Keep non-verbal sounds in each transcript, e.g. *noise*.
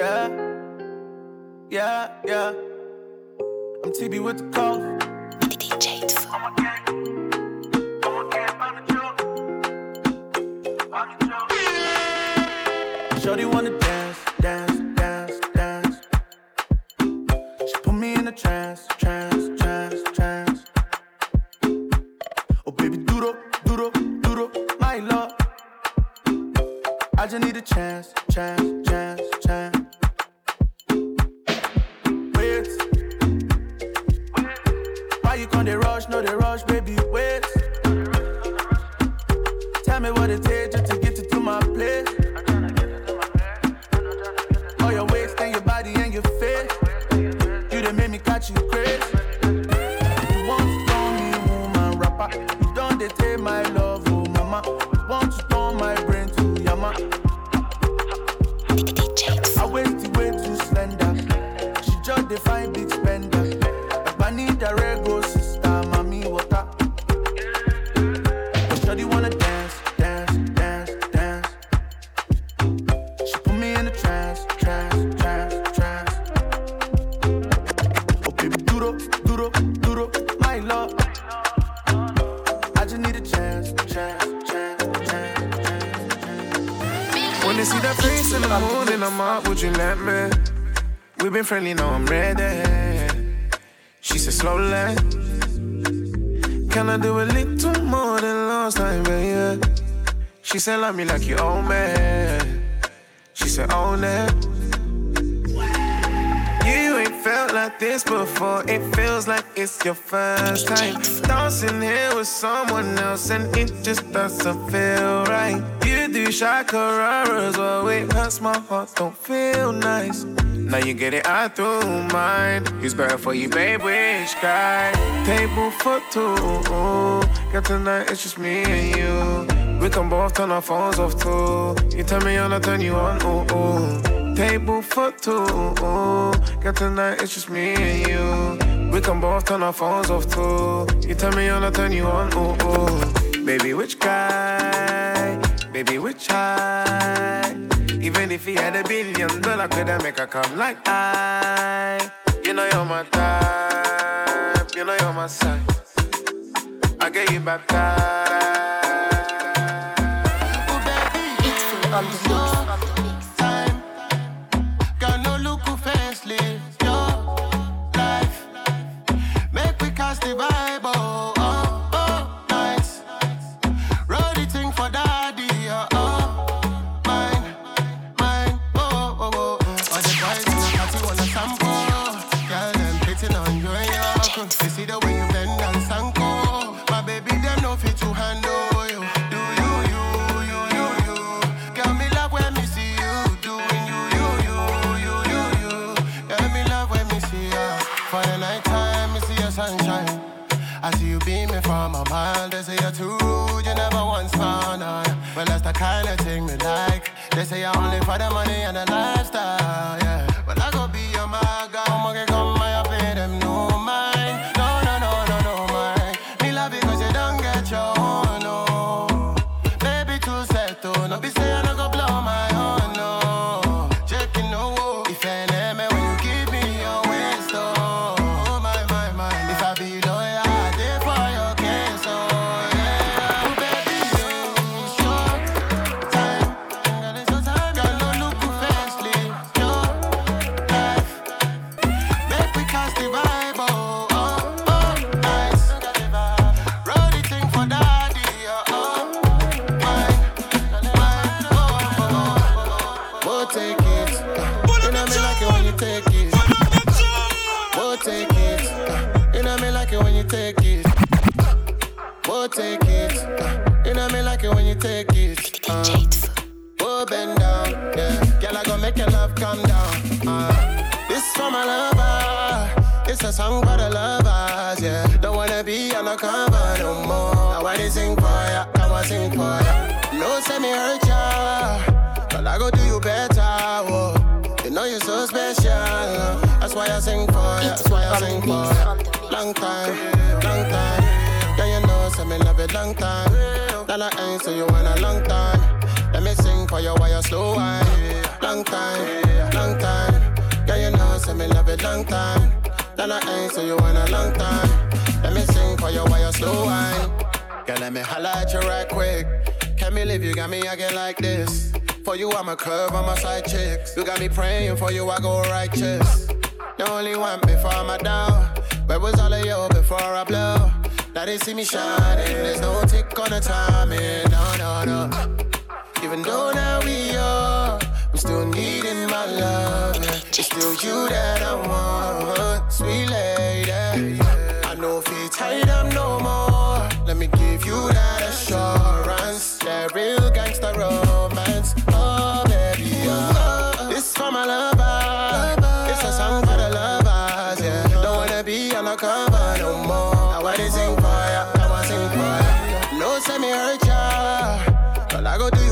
Yeah, yeah, yeah. I'm TB with the cold. DJ Shorty wanna dance, dance, dance, dance. She put me in a trance, trance, trance, trance. Oh baby, duro, duro, duro, my love. I just need a chance, chance, chance. no they friendly, I'm ready. She said, slowly. Can I do a little more than last time, baby? She said, love me like you own me. She said, own it. You ain't felt like this before. It feels like it's your first time. Dancing here with someone else, and it just doesn't feel right. You do chacaras, well, it hurts my heart, don't feel nice. Now you get it out through mine. He's better for you, babe. Which guy? Table for two. Got tonight, it's just me and you. We can both turn our phones off too. You turn me on, I turn you on. Ooh, ooh. Table for two. Got tonight, it's just me and you. We can both turn our phones off too. You turn me on, I turn you on. Ooh, ooh. Baby, which guy? Baby, which guy? If he had a billion dollar, could I make her come like I? You know you're my type, you know you're my size. I get you baptized. They say I only for the money and the lifestyle, yeah. Me holla at you right quick. Can't believe you got me again like this. For you, I'm a curve on my side chicks. You got me praying for you, I go righteous. The only one before my down. Where was all of you before I blow? Now they see me shining. There's no tick on the timing. No, no, no. Be undercover no more. I wanna sing ya, I wanna sing ya. No, send me hurt ya, but I go do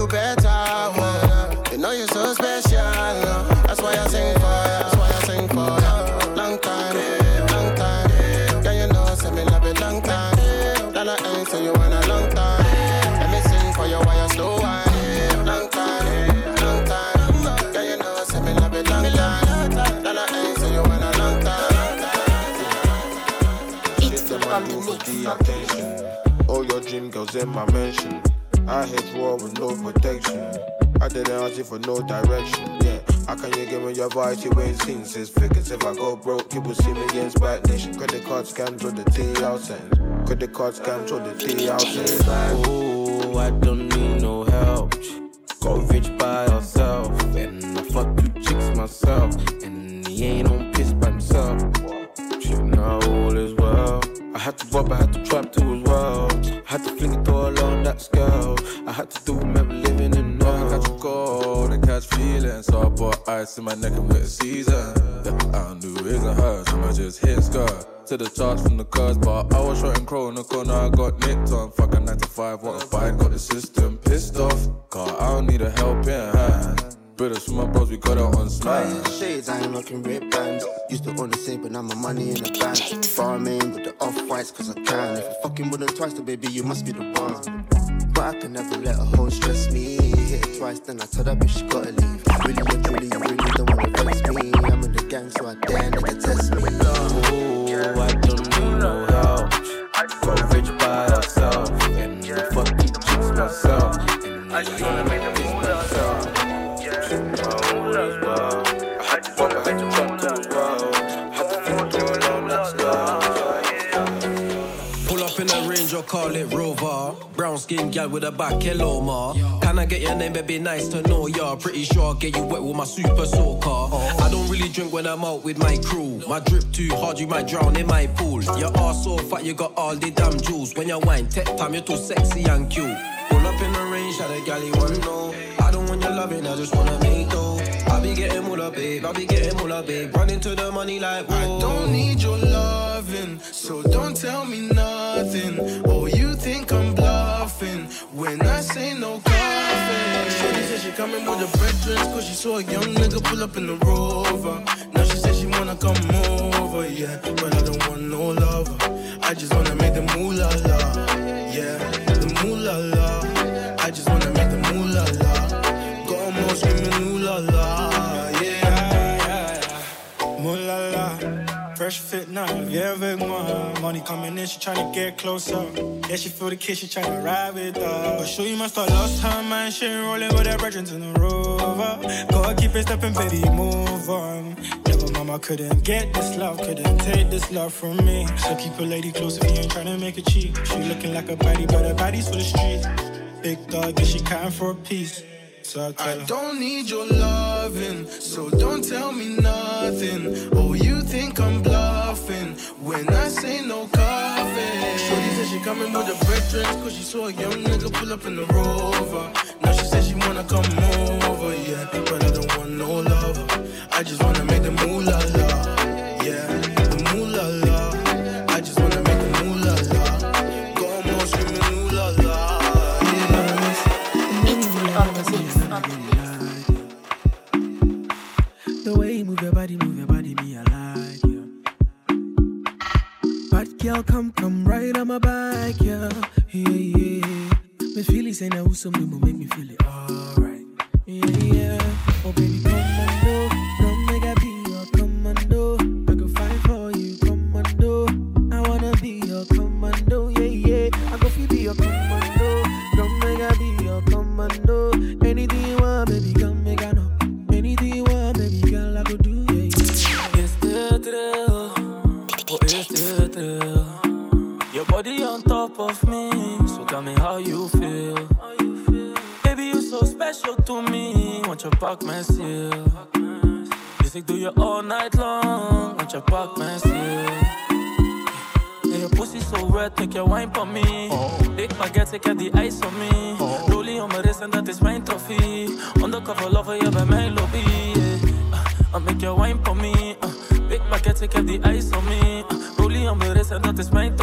no protection. I didn't ask you for no direction. Yeah, how can you give me your voice? You ain't seen since figures. If I go broke, you will see me against Bad Nation. Credit card scams with the T out sends. Credit card scams with the T out sends. Oh, I don't need no help. Got rich by herself, and I fuck two chicks myself, and he ain't on piss by himself. Shit, now all is well. I had to rob, I had to trap too as well. I had to fling it all that scale. I had to do remember living in I now. catch a cold and catch feelings. So I put ice in my neck and wet season. Yeah, I knew it isn't her, so I just hit skirt. To the charge from the cars, but I was shot and crow in the corner. I got nicked on. Fuck a 9 to 5, what a. Got the system pissed off. Cause I don't need a helping hand. Brothers from my bros, we got it on Buying smash. shades, I ain't rocking red bands. Used to own the same, but now my money in the bank. Farming with the off whites, cause I can. If you fucking with her twice, then baby, you must be the one. But I can never let a hoe stress me. Hit it twice, then I tell that bitch she gotta leave. Really and truly, you really don't wanna vex me. I'm in the gang, so I dare nigga test me. Oh, I don't need no help. Got rich by herself, and I fuck two chicks myself, and he ain't on piss by call it Rover. Brown skin gal with a back Eloma. Can I get your name, It'd be Nice to know ya. Pretty sure I'll get you wet with my super soaker. I don't really drink when I'm out with my crew. My drip too hard, you might drown in my pool. Your ass so fat, you got all the damn jewels. When you wine, tech time, you're too sexy and cute. Pull up in the range, had a gal you wanna know. I don't want your loving, I just wanna make dough. I be getting moolah, babe. I be getting moolah, babe. Run into the money like whoa. I don't need your loving, so don't tell me nothing. Oh, you think I'm bluffing when I say no coffee. Shorty said she coming with her brethren, cause she saw a young nigga pull up in the rover. Now she said she wanna come over, yeah. But I don't want no lover. I just wanna make the moolah la, yeah. Fresh fit now, avec moi. Money coming in, she tryna get closer. Yeah, she feel the kiss, she tryna ride with us. But sure you must have lost her mind. She ain't rolling with her brethren in the rover. Gotta keep it stepping, baby, move on. Never mama couldn't get this love, couldn't take this love from me. So keep a lady close if you ain't tryna make it cheap. She looking like a baddie, but her body's for the streets. Big dog, yeah, she counting for a piece. So I I don't need your loving, so don't tell me nothing. Oh, you think I'm bluffing when I say no coffee. Shorty said she coming with her brethren, cause she saw a young nigga pull up in the rover. Now she said she wanna come over, yeah. But I don't want no lover. I just wanna make the moolah la, move your body, move your body, me I like you. Bad girl, come, come right on my back, yeah, yeah, yeah. Me feel it, say now some will make me feel it alright, yeah, yeah. Me. Want je pak mijn ziel. Dus ik doe je all night long. Want je pak mijn ziel. Yeah, your pussy so red, make your wine for me. Big baguette, ik heb die ice on me. Rollie on mijn wrist en dat is mijn trofee. Undercover lover, je bij mijn lobby. Yeah. Uh, make your wine for me. Uh, big baguette, ik heb die ice on me. Rollie on mijn wrist en dat is mijn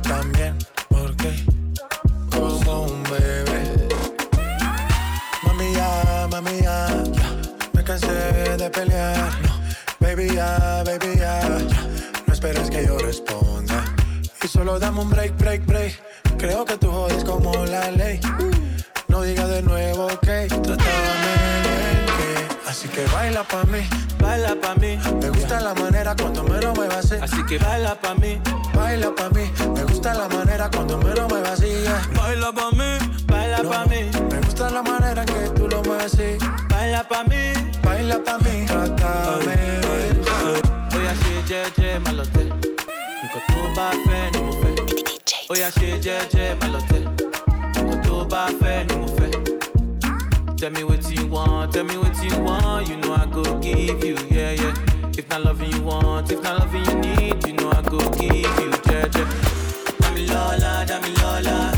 también. Porque como un bebé. Mami ya, mami ya, ya. me cansé de pelear. No, baby ya, baby ya, ya. no esperes que yo responda. Y solo dame un break, break, break. Creo que tú jodes como la ley. No digas de nuevo que que. Así que baila pa' mí, Baila pa' mí, me gusta la manera cuando me lo muevas así. así que baila pa' mí. Baila pa' mí, me gusta la manera cuando me lo muevas así. Baila pa' mí, baila No, pa' mí. Me gusta la manera que tú lo mueves así. Baila pa' mí. Baila pa' mí, trátame. Oya ṣe jẹ́jẹ́ má lọ tẹ̀. Nǹkan tó bá fẹ́ ni fẹ́. Oya ṣe jẹ́jẹ́ má lọ tẹ̀. Nǹkan tó bá fẹ́ ni. Tell me what you want, tell me what you want. You know I go give you, yeah, yeah. If not loving you want, if not loving you need, you know I go give you, jẹ́jẹ́. Dami Lola, Dami Lola.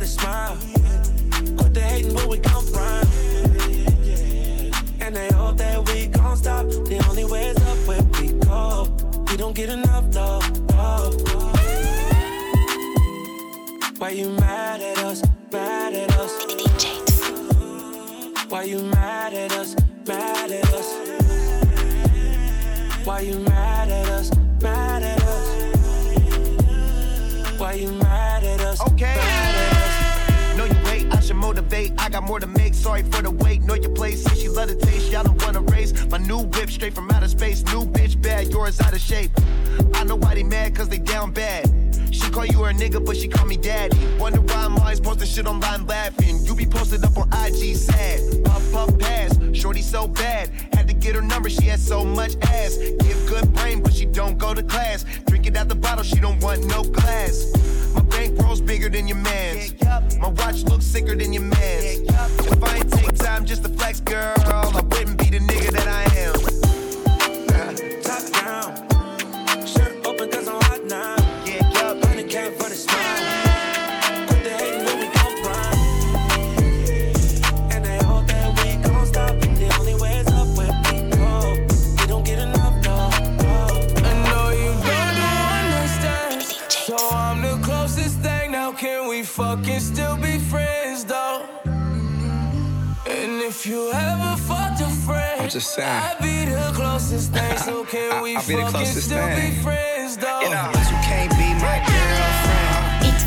100k for the smile. Quit the hating where we come from. And they hope that we gon' stop. The only way is up where we go. We don't get enough oh. Why you mad at us? Mad at us? Why you mad at us? Mad at us? Why you mad at us? Mad at us? Why you mad motivate. I got more to make. Sorry for the wait. Know your place. See, she love the taste. Y'all don't wanna race. My new whip straight from outer space. New bitch bad, yours out of shape. I know why they mad, cause they down bad. Call you her nigga, but she call me daddy. Wonder why I'm always posting shit online laughing. You be posted up on IG sad. Puff, puff, pass. Shorty so bad. Had to get her number, she had so much ass. Give good brain, but she don't go to class. Drink it out the bottle, she don't want no glass. My bankroll's bigger than your man's. My watch looks sicker than your man's. If I ain't take time just to flex, girl, I wouldn't be the nigga that I am. Fucking still be friends though? And if you ever fucked a friend, I'm just saying. I'd be the closest thing. *laughs* So can we I'll fucking still thing. be friends though? You know, but you can't be my girlfriend.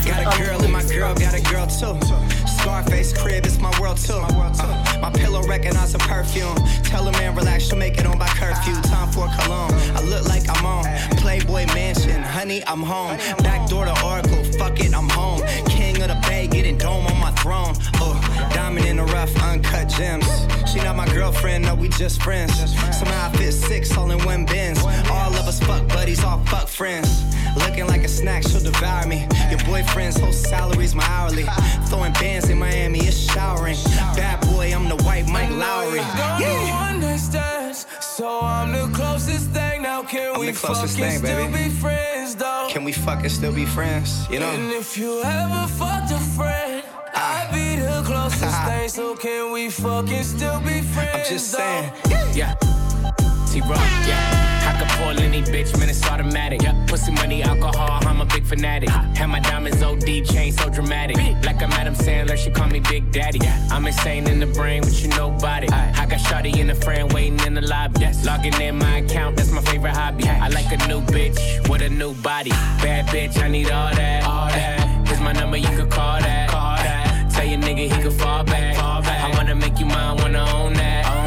Got a girl and my girl got a girl too. Scarface crib, it's my world too. Uh, my pillow recognize a perfume. Tell a man relax, she'll make it on by curfew. Time for cologne. I look like I'm on Playboy Mansion. Honey, I'm home. Back door to Oracle. Fuck it, I'm home. Of the Bay, getting dome on my throne. Oh, diamond in the rough, uncut gems. She not my girlfriend, no, we just friends. Somehow I fit six all in one bins. All of us fuck buddies, all fuck friends. Looking like a snack, she'll devour me. Your boyfriend's whole salary's my hourly. Throwing bands in Miami, it's showering. Bad boy, I'm the white Mike Lowrey. Yeah. So I'm the closest thing now. Can I'm we fucking thing, still baby. be friends though? Can we fucking still be friends? You know? And if you ever fucked a friend, ah. I'd be the *laughs* closest thing. So can we fucking still be friends? I'm just though? saying. Yeah. T-Rock, yeah. I can pull any bitch, man, it's automatic. Yeah. Pussy money, alcohol, I'm a big fanatic. Have my diamonds OD, chain so dramatic. Like I'm Adam Sandler, she call me Big Daddy. I'm insane in the brain, but you nobody. I got Shotty in the friend waiting in the lobby. Logging in my account, that's my favorite hobby. I like a new bitch with a new body. Bad bitch, I need all that. All that. Here's my number, you could call that. Call that. Tell your nigga he could fall back. Fall back. I wanna make you mine, wanna own that.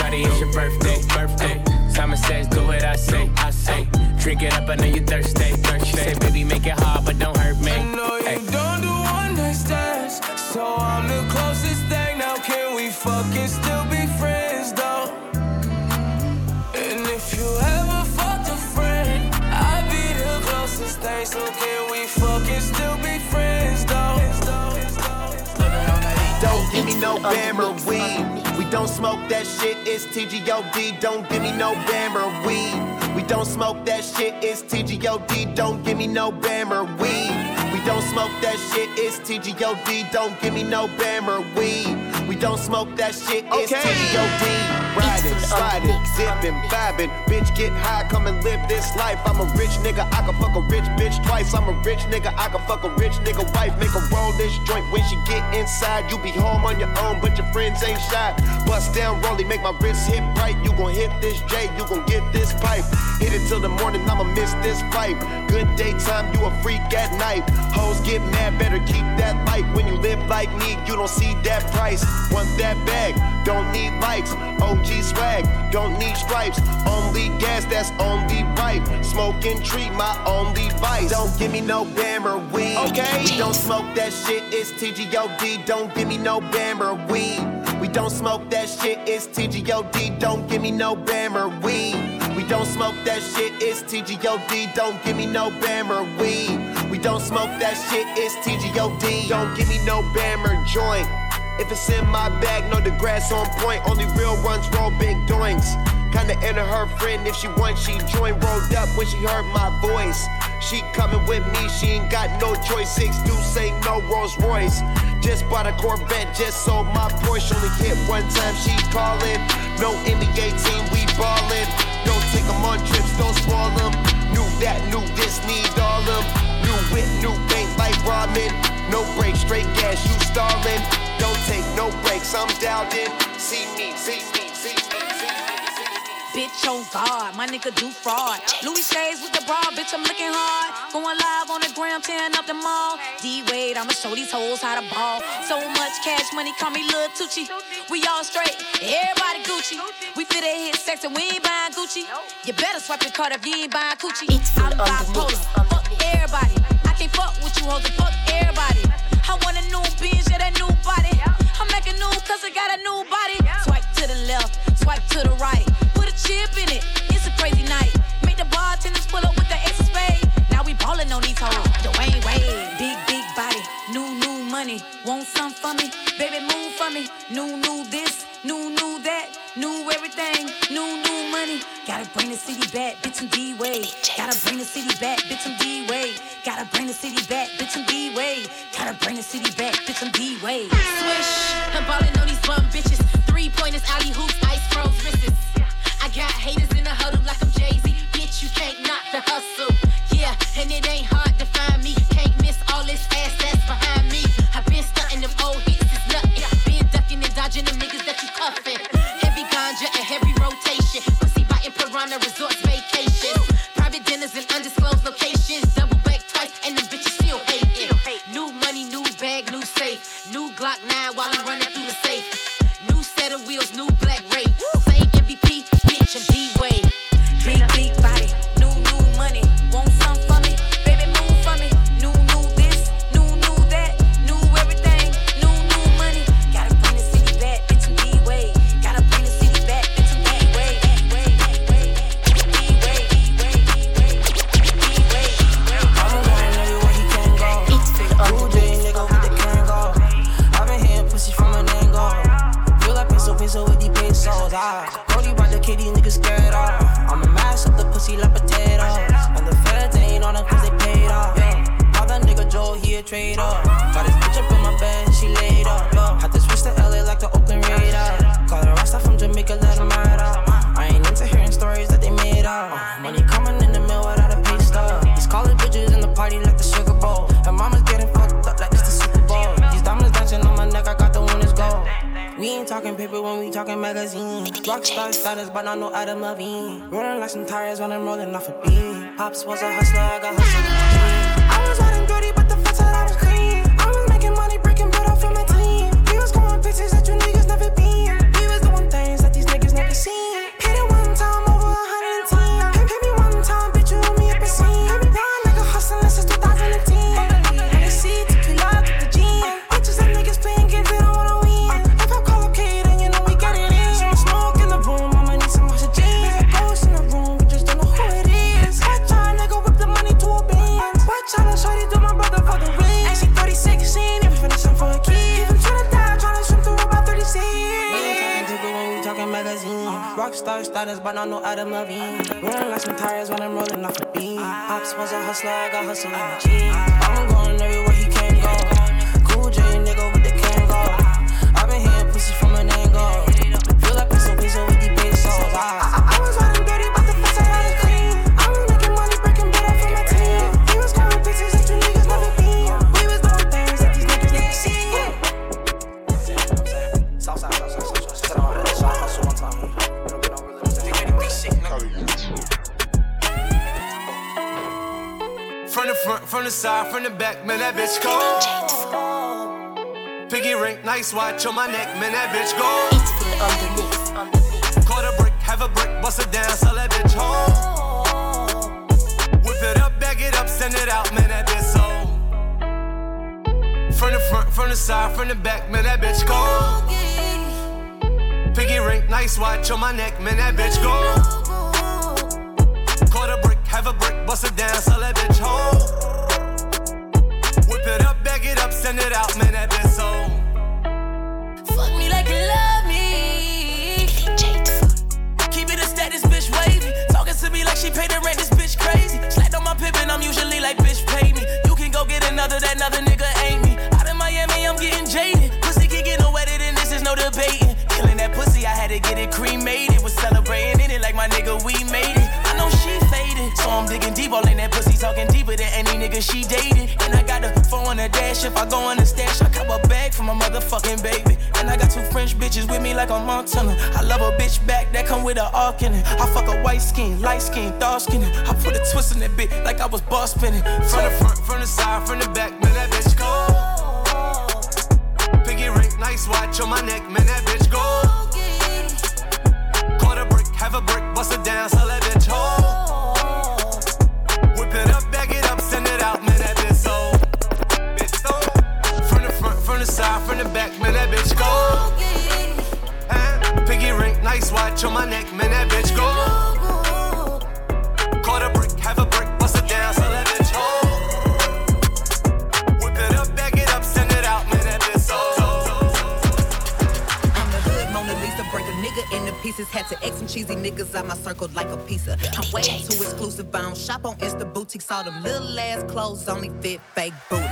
Own that. Go Shotty, it's your birthday. Birthday. Simon says, do what I say. I say. Drink it up, I know you thirsty. thirsty. Say, baby, make it hard, but don't hurt me. I know you Hey. don't do one night stands, so I'm the closest thing. Now can we fucking still be friends though? And if you ever fucked a friend, I'd be the closest thing. So can we fucking still be friends though? Don't give me no Bammer weed. We don't smoke that shit, it's TGOD. Don't give me no Bammer weed. We don't smoke that shit, it's TGOD. Don't give me no Bammer weed. We don't smoke that shit, it's TGOD. Don't give me no Bammer weed. We don't smoke that shit, it's Okay. TGOD. Riding, sliding, zipping, vibing. Bitch, get high, come and live this life. I'm a rich nigga, I can fuck a rich bitch twice. I'm a rich nigga, I can fuck a rich nigga wife. Make her roll this joint when she get inside. You be home on your own, but your friends ain't shy. Bust down, rollie, make my wrist hit right. You gon' hit this J, you gon' get this pipe. Hit it till the morning, I'ma miss this fight. Good daytime, you a freak at night. Hoes get mad, better keep that light. When you live like me, you don't see that price. Want that bag, don't need likes. Oh, OG swag, don't need stripes. Only gas, that's only right. Smoking tree, my only vice. Don't give me no Bammer weed. Okay. We don't smoke that shit, it's TGOD. Don't give me no Bammer weed. We don't smoke that shit, it's TGOD. Don't give me no Bammer weed. We don't smoke that shit, it's TGOD. Don't give me no Bammer weed. We don't smoke that shit, it's TGOD. Don't give me no Bammer joint. If it's in my bag, know the grass on point. Only real ones roll big doinks. Kinda into her friend if she wants, she join. Rolled up when she heard my voice. She coming with me, she ain't got no choice. Six deuce ain't no Rolls Royce. Just bought a Corvette, just sold my Porsche. Only hit one time, she calling. No NBA team, we ballin'. Don't take 'em on trips, don't spoil 'em. Knew that, knew this, need all all 'em. New whip, new bank like ramen. No break, straight gas, you stallin'. Don't take no breaks, I'm dialed in. See me, see me, see me, see me. Bitch on guard, my nigga do fraud. Louis shades with the bra, bitch, I'm looking hard. Going live on the gram, tearing up the mall. D Wade, I'ma show these hoes how to ball. So much cash money, call me Lil Tucci. We all straight, everybody Gucci. We fit a hit sex and we ain't buying Gucci. You better swipe your card if you ain't buying Gucci. I'm bipolar, fuck everybody. I can't fuck with you hoes, fuck everybody. I want a new bitch, yeah, that new body. I'm making new cause I got a new body. Swipe to the left, swipe to the right. Put a chip in it, it's a crazy night. Make the bartenders pull up with the ace spade. Now we ballin' on these hoes. Dwyane Wade, big, big body, new, new money. Want some for me? Baby, move for me. New, new this, new, new that, new everything, new, new money. Gotta bring the city back, bitch, I'm D-Way. Gotta bring the city back, bitch, I'm D-Way. Gotta bring the city back, bitch, I'm D-Way. Gotta bring the city back, bitch, I'm D-Way. Swish, I'm ballin' on these bum bitches. Three pointers, alley hoops, ice froze wrists. I got haters in the huddle like I'm Jay Z. Bitch, you can't knock the hustle. Yeah, and it ain't hard Rockstar status, but not no Adam Levine. Rolling like some tires when I'm rolling off a beam. Pops was a hustler, I got hustle in my jeans. From the front, from the side, from the back, man, that bitch cold. Piggy ring, nice watch on my neck, man, that bitch gold. Caught a brick, have a brick, bust it down, sell that bitch home. Whip it up, bag it up, send it out, man, that bitch sold. From the front, from the side, from the back, man, that bitch gold. Piggy ring, nice watch on my neck, man, that bitch gold. Caught a brick, have a brick, bust it down, sell that bitch home. Whip it up, bag it up, send it out, man, that bitch sold. Fuck me like you love me. Keep it a status, bitch wavy. Talking to me like she paid the rent, this bitch crazy. Slacked on my pippin', I'm usually like, bitch, pay me. You can go get another, that another nigga ain't me. Out in Miami, I'm getting jaded. Pussy can get no wetter than this, is no debating. Killing that pussy, I had to get it cremated. Was celebrating faded, so I'm digging deep all in that pussy, talking deeper than any nigga she dated. And I got a phone on the dash, if I go on the stash, I cop a bag for my motherfucking baby. And I got two French bitches with me like on Montana. I love a bitch back that come with a arc in it. I fuck a white skin, light skin, dark skin. I put a twist in that bit like I was boss spinning. From the front, from the side, from the back, man, that bitch gold. Piggy ring, nice watch on my neck, man, that bitch gold. Caught a brick, have a brick, bust it down, sell that bitch home. Piggy ring, nice watch on my neck, man, that bitch gold. Caught a brick, have a brick, bust it down, sell that bitch home. Whip it up, bag it up, send it out, man, that bitch sold. I'm the hood Mona Lisa, break a nigga into pieces. Had to X some cheesy niggas out my circle like a pizza. I'm way too exclusive. I don't shop on Insta boutiques. All them little ass clothes only fit fake booties.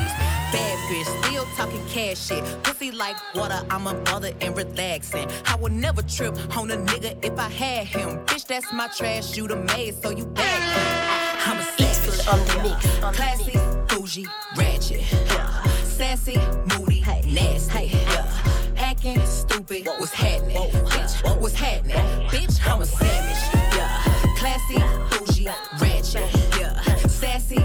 Bitch, still talking cash shit. Pussy like water, I'm a mother and relaxing. I would never trip on a nigga if I had him. Bitch, that's my trash. You the maid, so you bad. I'm a savage. Yeah. Classy, bougie, ratchet. Yeah. Sassy, moody, nasty. Yeah. Acting stupid. What's happening? Bitch, what's happening? Bitch, I'm a savage. Yeah. Classy, bougie, ratchet. Yeah. Sassy,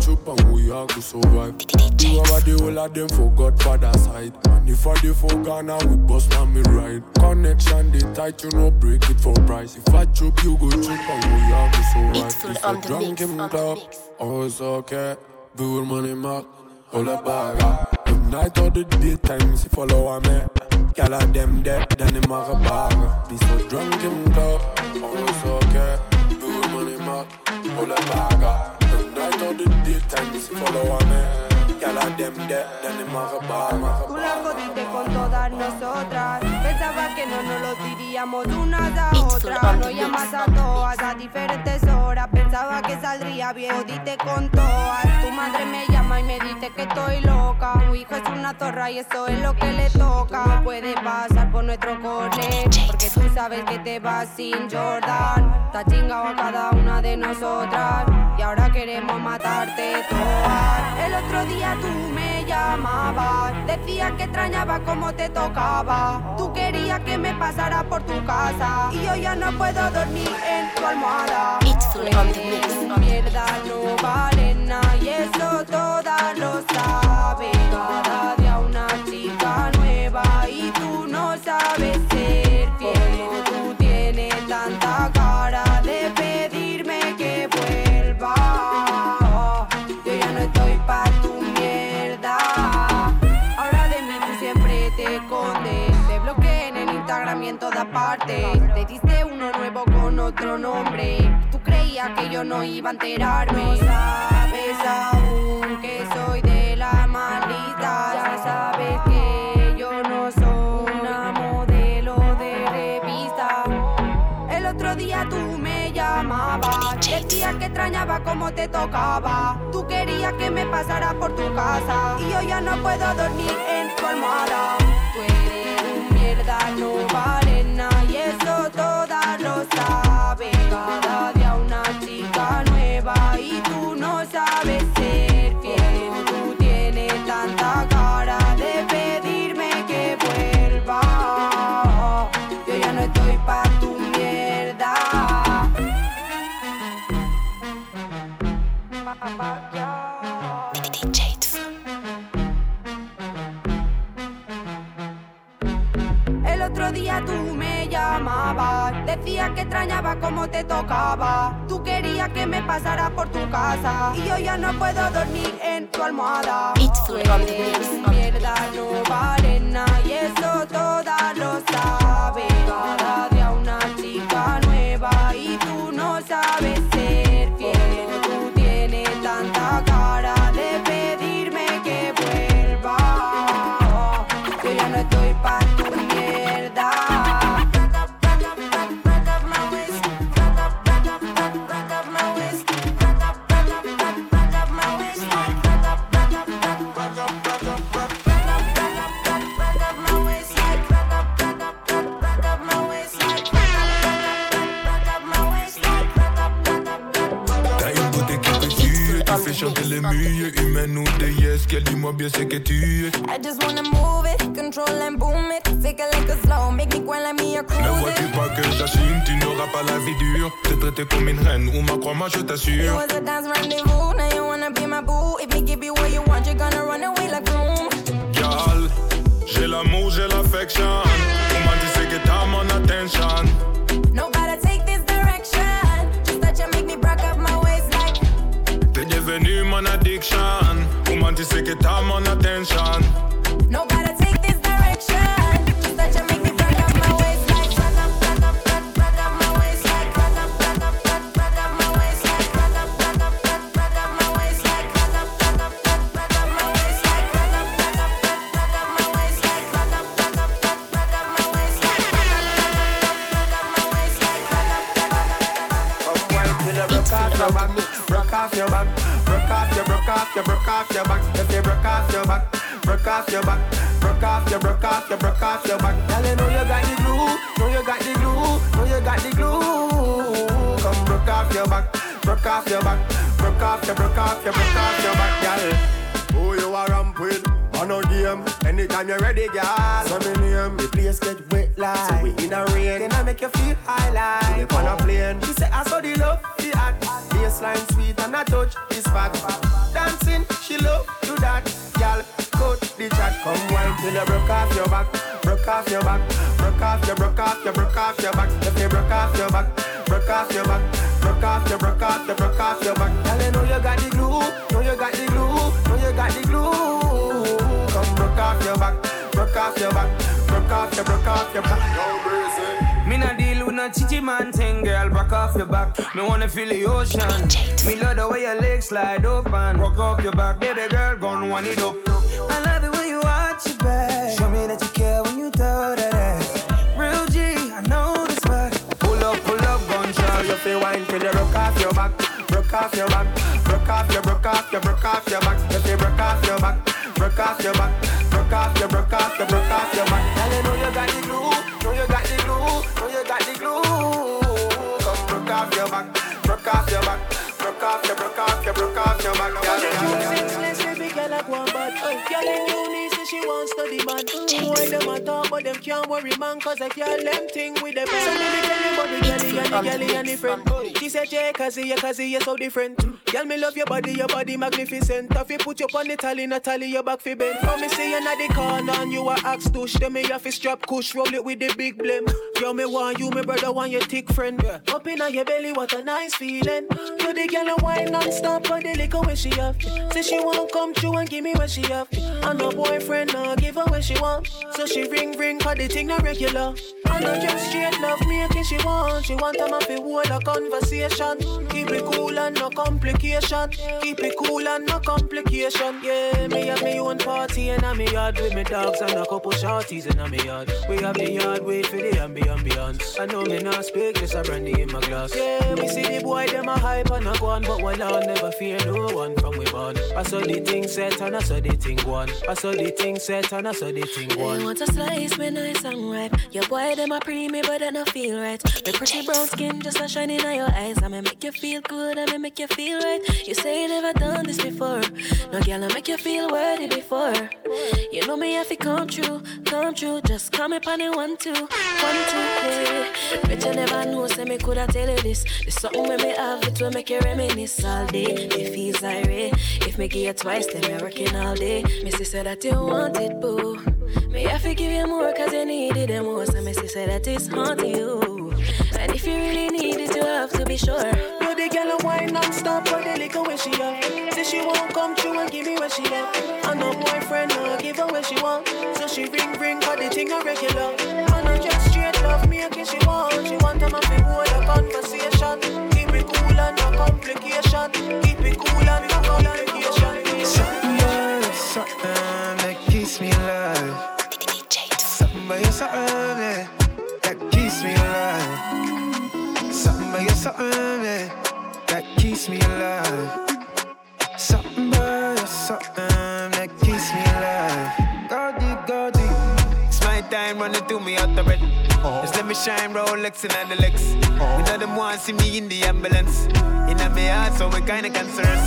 Chop, and we are go survive. Do over the whole of them for Godfather side. And if I full Ghana, we bust man me right. Connection, they tight, you know, break it for price. If I chop, you go chop, and we are go survive. If I drunk him club, oh, it's okay. Bull money mark, hold a bag. Night or the daytime, if follow me. Gyal a them dead, then them a bag. Be so drunk in club, always okay. Do money mark, pull a bag. The night or the daytime, if follow me. Tú la jodiste con todas nosotras. Pensaba que no nos lo diríamos unas a otras. No llamas a todas a diferentes horas. Pensaba que saldría bien. Jodiste con todas. Tu madre me llama y me dice que estoy loca. Tu hijo es una zorra y eso es lo que le toca. No puede pasar por nuestro cole. Porque tú sabes que te vas sin Jordan. Está chingado a cada una de nosotras. Y ahora queremos matarte todas. El otro día tú me decías que extrañaba como te tocaba. Tú querías que me pasara por tu casa y yo ya no puedo dormir en tu almohada. Mierda, no vale nada y eso todas lo saben. Cada día una chica nueva y tú no sabes partes. Te diste uno nuevo con otro nombre. Tú creías que yo no iba a enterarme. No sabes aún que soy de la maldita. Ya sabes que yo no soy una modelo de revista. El otro día tú me llamabas. Decías que extrañaba como te tocaba. Tú querías que me pasara por tu casa. Y yo ya no puedo dormir en tu almohada no decías que extrañaba como te tocaba. Tú querías que me pasara por tu casa y yo ya no puedo dormir en tu almohada. Tú eres mierda, no vale nada y eso todas lo saben. Cada día una chica nueva y tú no sabes les muets humaines ou des yes. Qu'elle dis-moi bien ce que tu es. I just wanna move it, control and boom it. It like a slow, make me grind like me a cruise. Ne vois-tu pas que j'assume, tu n'auras pas la vie dure. T'es traité comme une reine ou ma croix, moi je It t'assure. was a dance rendezvous, now you wanna be my boo. If me give you what you want, you're gonna run away like boom. Gal, j'ai l'amour, j'ai l'affection. Comment tu sais que t'as mon attention? Devenu mon addiction. Comment tu sais it, mon attention? Broke off your back, broke off your, broke off your, broke off your back. Girl, you know you got the glue, know you got the glue, know you got the glue. Come broke off your back, broke off your back, broke off your, broke off your, broke off your back, girl. Who you are ramp with? On a game, anytime you're ready, girl. So me name, the place get wet like. So we in a rain, then I make you feel high like. on a oh. plane, she say I saw the love, the act. Baseline sweet and I touch this fat. Dancing, she love do that. Girl, cut the chat, come wine till you broke off your back, broke off your back, broke off your, broke off your, broke off your back. If you broke off your back, broke off your back, broke off your, broke off your, broke off your back. Girl, you know you got the glue, know you got the glue, know you got the glue. Come broke off your back, broke off your back, broke off your, broke off your back. Me not deal with no chichi man thing, girl. Back off your back. Me wanna feel the ocean. Me love the way your legs slide open. Rock off your back, baby girl, gon' one it up. I love the way you watch your back. Show me that you care when you throw that ass. Real G, I know this back. Pull up, pull up, gun shot. You feel wine till you broke off your back, broke off your back, broke off your, broke off your, broke off your back. You broke off your back, broke off your back, broke off your, broke off your, broke off your back. Girl, you know you got the glue, know you got the glue, know you got the glue. Come broke off your back, broke off your back, broke off your, broke off your, broke off your back. Girl, girl, girl. Girl in uni say she wants man. Mm, why them a talk but them can't worry man? Cause I can't them thing with them. So me tell you about the girlie and the girlie and the friend. She said yeah, cause yeah, cause you're so different. Girl me love your body, your body magnificent. If you put you on the tally, not tally your back fi bend. Come me see you at the corner and you a axe touch. Then me have to strap kush, roll it with the big blem. Yo me want you, me brother want your thick friend. Up in your belly, what a nice feeling. You the girl a wine non-stop on the liquor when she have. Say she won't come through and give me what she have. And no boyfriend no give her what she want. So she ring ring cause the thing not regular. And no just straight love making she want. She want a man fi hold a conversation. Keep it cool and no complication. Keep it cool and no complication. Yeah, me have me own party and I'm yard with me dogs and a couple shorties in my yard. We have the yard wait for the ambi ambiance. I know me not speak, just a brandy in my glass. Yeah, we see the boy them a hype and a go on, but while I never fear no one from we born. I saw the thing set and I saw the thing go on. I saw the thing set and I saw the thing go You on. want a slice, me nice and ripe. Your boy, them a pre me, but they not feel right. My pretty brown skin just a shining on your eyes. I may make you feel good, I may make you feel right. You say you never done this before. No girl, I make you feel worthy before. You know me, have to come true, come true. Just come up on it one two, one two. Hey. Bet you never know, say me coulda tell you this. This something when me have it will make you reminisce all day. If he's irate, if me give you twice, then me working all day. Missy said that you want it, boo. Me have to give you more cause you need it the most. And Missy said that it's haunting you. And if you really need it, you have to be sure. You the girl a wine non-stop on the liquor when she have. Say she won't come through and give me what she have. And no boyfriend no give her what she want. So she ring ring cause the thing a regular. Running through me out the bed. Uh-huh. Just let me shine Rolex and the. We uh-huh. know them want see me in the ambulance. In a me heart, so we kinda concerns.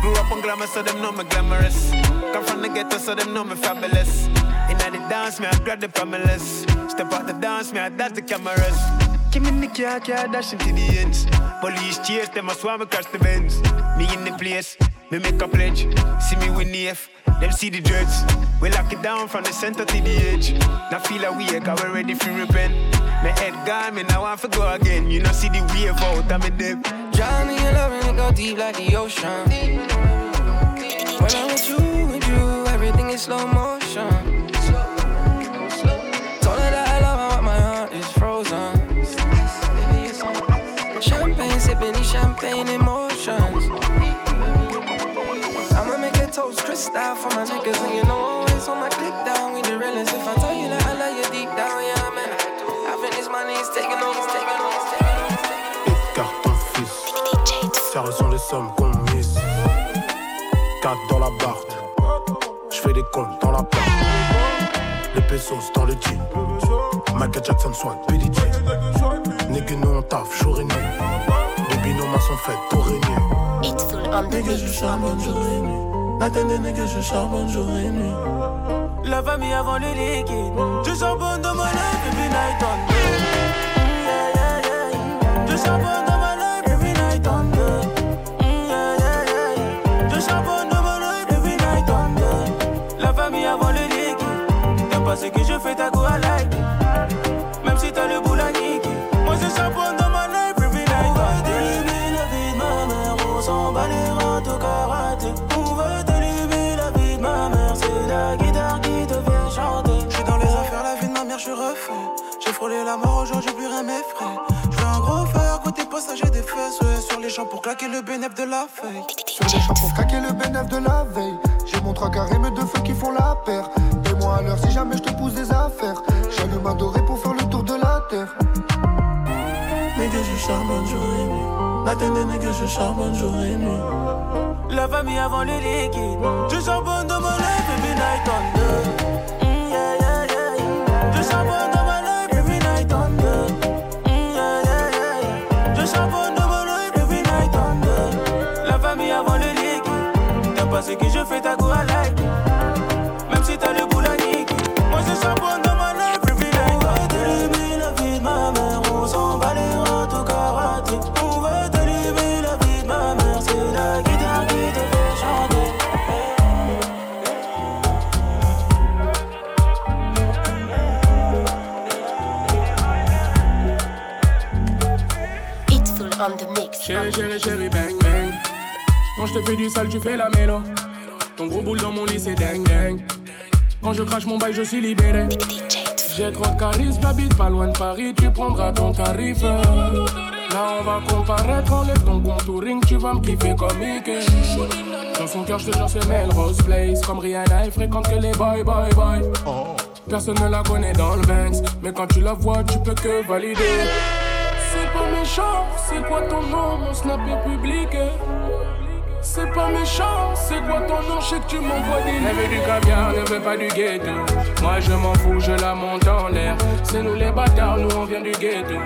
Grew up on glamour, so them know me glamorous. Come from the ghetto, so them know me fabulous. In the dance, me I grab the pamelas. Step out the dance, me I dance the cameras. Give me the car, car dash into the ends. Police chase, them I swam across the bends. Me in the place, me make a pledge. See me with F, them see the dreads. We lock it down from the center to the edge. Now feel like we cause we ready for repent. My head gone, me now want to go again. You know see the wave out, I'm a dip. Johnny, your loving it go deep like the ocean. When I'm with you, with you, everything is slow motion. Told her that I love her, but my heart is frozen. Champagne, sipping these champagne Serre sur les sommes qu'on mise. 4 dans la barre. J'fais des comptes dans la part. Les pesos dans le jean. Michael Jackson soin PDG. Nigga, nous on taffe jour et nuit mains sont faites pour régner. It's full on the Nigga, je charbonne jour et nuit. Attendez, nigga, je charbonne jour et nuit. La famille avant le liquide. Je charbonne dans ma ce que je fais, ta go à. Même si t'as le boule à niquer. Moi, c'est ça dans ma life, every night. On va la vie de ma mère, on s'en bat les au karaté. On va t'élever la vie de ma mère, c'est la guitare qui te fait chanter. J'suis dans les affaires, la vie de ma mère, j'suis refait. J'ai frôlé la mort, aujourd'hui, plus rien m'effraie. J'veux un gros faire, côté passager des fesses, sur les champs pour claquer le bénéf de la veille. Sur les gens pour claquer le bénéf de la veille. J'ai mon trois carré, mais deux feux qui font la paire. Moi à si jamais je te pousse des affaires. J'allume adoré pour faire le tour de la terre. Nigga, je charbonne jour et nuit. Matin de nigga, je charbonne jour. La famille avant le liquide. Je charbonne dans mon life, baby night on deux. Mm, yeah. Je charbonne dans mon life, every night on deux. Mm, yeah, dans mon life, every night on deux. La famille avant le liquide. T'as pas ce que je fais ta goût. Chérie, chérie, bang, bang. Quand je te fais du sale, tu fais la mélo. Ton gros boule dans mon lit, c'est dingue, dingue. Quand je crache mon bail, je suis libéré. J'ai trop de charisme, j'habite pas loin de Paris, tu prendras ton tarif. Là, on va comparaître, enlève ton contouring, tu vas me kiffer comme Mickey. Dans son cœur, je te jure, c'est Melrose Place. Comme Rihanna, elle fréquente que les boy, boy, boy. Personne ne la connaît dans le Banks, mais quand tu la vois, tu peux que valider. C'est pas méchant, c'est quoi ton nom, mon snap est public. C'est pas méchant, c'est quoi ton nom, je sais que tu m'envoies des Elle veut du caviar, ne veut pas du ghetto. Moi je m'en fous, je la monte en l'air. C'est nous les bâtards, nous on vient du ghetto.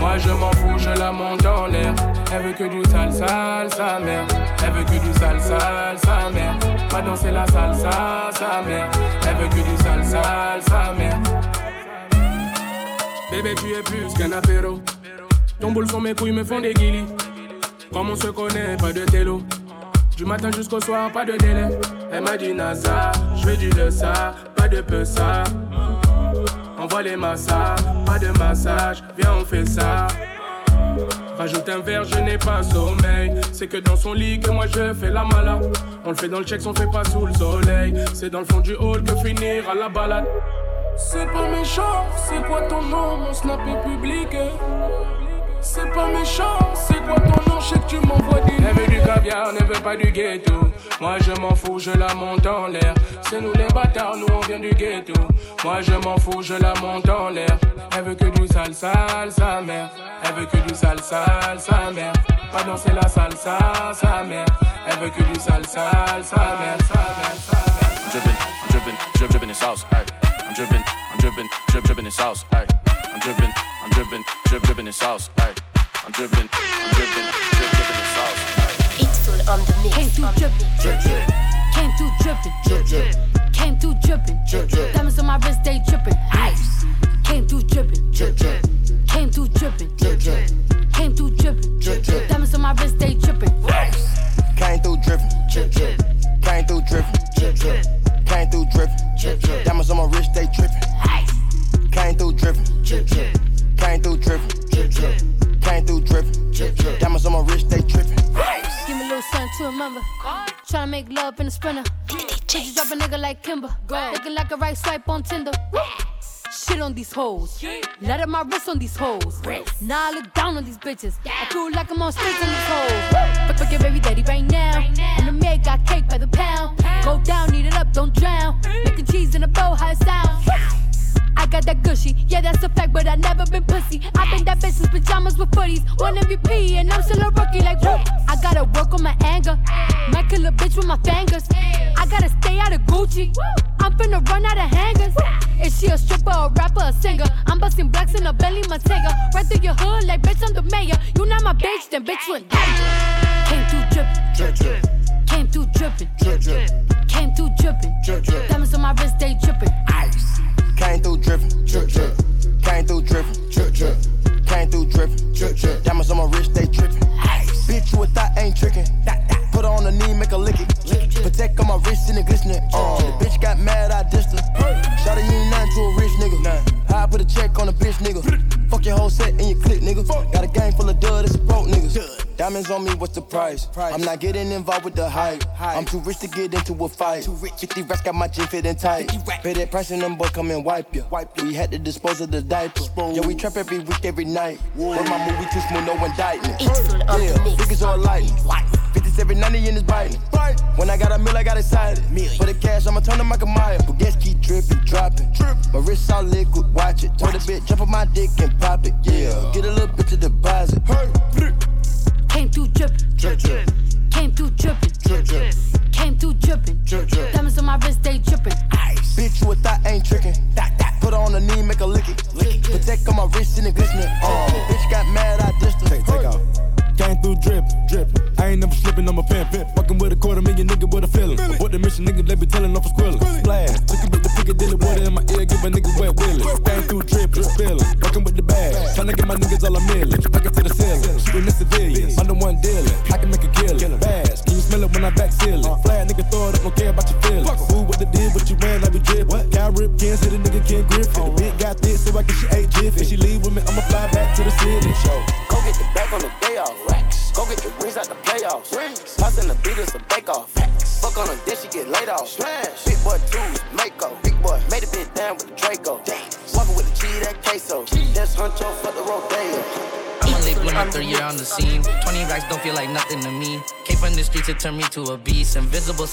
Moi je m'en fous, je la monte en l'air. Elle veut que du sale, sale, sa mère. Elle veut que du sale, sale, sa mère. Pas danser la salsa, sa mère. Elle veut que du sale, sale, sa mère. Bébé tu es plus qu'un apéro Ton boule sur mes couilles me font des guillis Comme on se connaît, pas de télo du matin jusqu'au soir, pas de délai. Elle m'a dit NASA, je veux du le ça, pas de peu ça. Envoie les massages, pas de massage, viens on fait ça. Rajoute un verre, je n'ai pas sommeil. C'est que dans son lit que moi je fais la malade. On le fait dans le check, on fait pas sous le soleil. C'est dans le fond du hall que finir à la balade. C'est pas méchant, c'est quoi ton nom, mon snap est public. C'est pas méchant, c'est quoi ton nom, je sais que tu m'envoies des Elle veut du caviar, ne veut pas du ghetto. Moi je m'en fous, je la monte en l'air. C'est nous les bâtards, nous on vient du ghetto. Moi je m'en fous, je la monte en l'air. Elle veut que du sale, sale, sa mère. Elle veut que du sale, sale, sa mère. Pas danser la salsa, sa mère. Elle veut que du sale, sale, sa mère, sa mère, sa mère. I'm drippin', I'm drippin', drip, drippin' in sauce, ay. I'm drippin', I'm drippin', drip, drippin' in sauce, ay. I'm drippin', I'm drippin', drip, drippin' in sauce, ay. I'm drippin', I'm drippin', drip, drippin' in sauce, ay. It's full on the mix. Came through dripping. Drip, drip. Came through dripping. Drip, drip. Came through dripping. Drip, drip. Diamonds on my wrist, they dripping. Ice. Came through dripping. Drip, drip. Came through dripping. Drip, drip. Came through dripping. Drip, drip. Diamonds on my wrist, they dripping. Ice. Came through dripping. Drip, drip. Came through dripping. Drip, drip. Came through dripping. Drip, drip. Diamonds on my wrist, they to. Tryna make love in a sprinter. Bitches drop a nigga like Kimber. Looking like a right swipe on Tinder. Shit on these hoes. Let up my wrist on these hoes. Now I look down on these bitches. I feel like I'm on stage on these hoes. But forget baby daddy right now. And the maid got cake by the pound. Go down, eat it up, don't drown. Making cheese in a bow, how it sound. I got that gushy, yeah, that's a fact, but I never been pussy. i been that bitch since pajamas with footies. One MVP, and I'm still a rookie, like, whoop. I gotta work on my anger. Might kill a bitch with my fingers. I gotta stay out of Gucci. I'm finna run out of hangers. Is she a stripper, a rapper, a singer? I'm busting blacks in a belly, Bentayga. Right through your hood, like, bitch, I'm the mayor. You not my bitch, then bitch, you. Came through drippin'. Drip, drip. Came through drippin'. Drip. Came through drippin'. Drip, drip. Diamonds on my wrist, they drippin'. Ice. Came through dripping, drip drip. Came through dripping, drip drip. Came through dripping, drip drip. Diamonds on my wrist, they dripping. Bitch, you a thought ain't tricking. Put her on the knee, make her lick it. Protect on my wrist and it glistening. Uh, the bitch got mad, I dissed her. Shot you ain't nothing to a rich nigga. How I put a check on a bitch nigga. Fuck your whole set and your click nigga. Got a gang full of dud, it's broke niggas. Diamonds on me, what's the price? I'm not getting involved with the hype. I'm too rich to get into a fight. 50 racks got my jean fitting tight. Pay that price and them boy come and wipe you. We had to dispose of the diaper. Yeah, we trap every week, every night. But my movie too smooth, no indictment. Yeah, niggas all lightning. 57, 90 in his biting. When I got a meal, I got excited. For the cash, I'ma turn to Michael Myers. But guess keep dripping, dropping. My wrist all liquid, watch it. Told the bitch, jump on my dick and pop it. Yeah, get a little bit to deposit. Came through drippin'. Drip, drip. Came through drippin'. Drip, drip. Came through drippin'. Drip, drip. Diamonds on my wrist,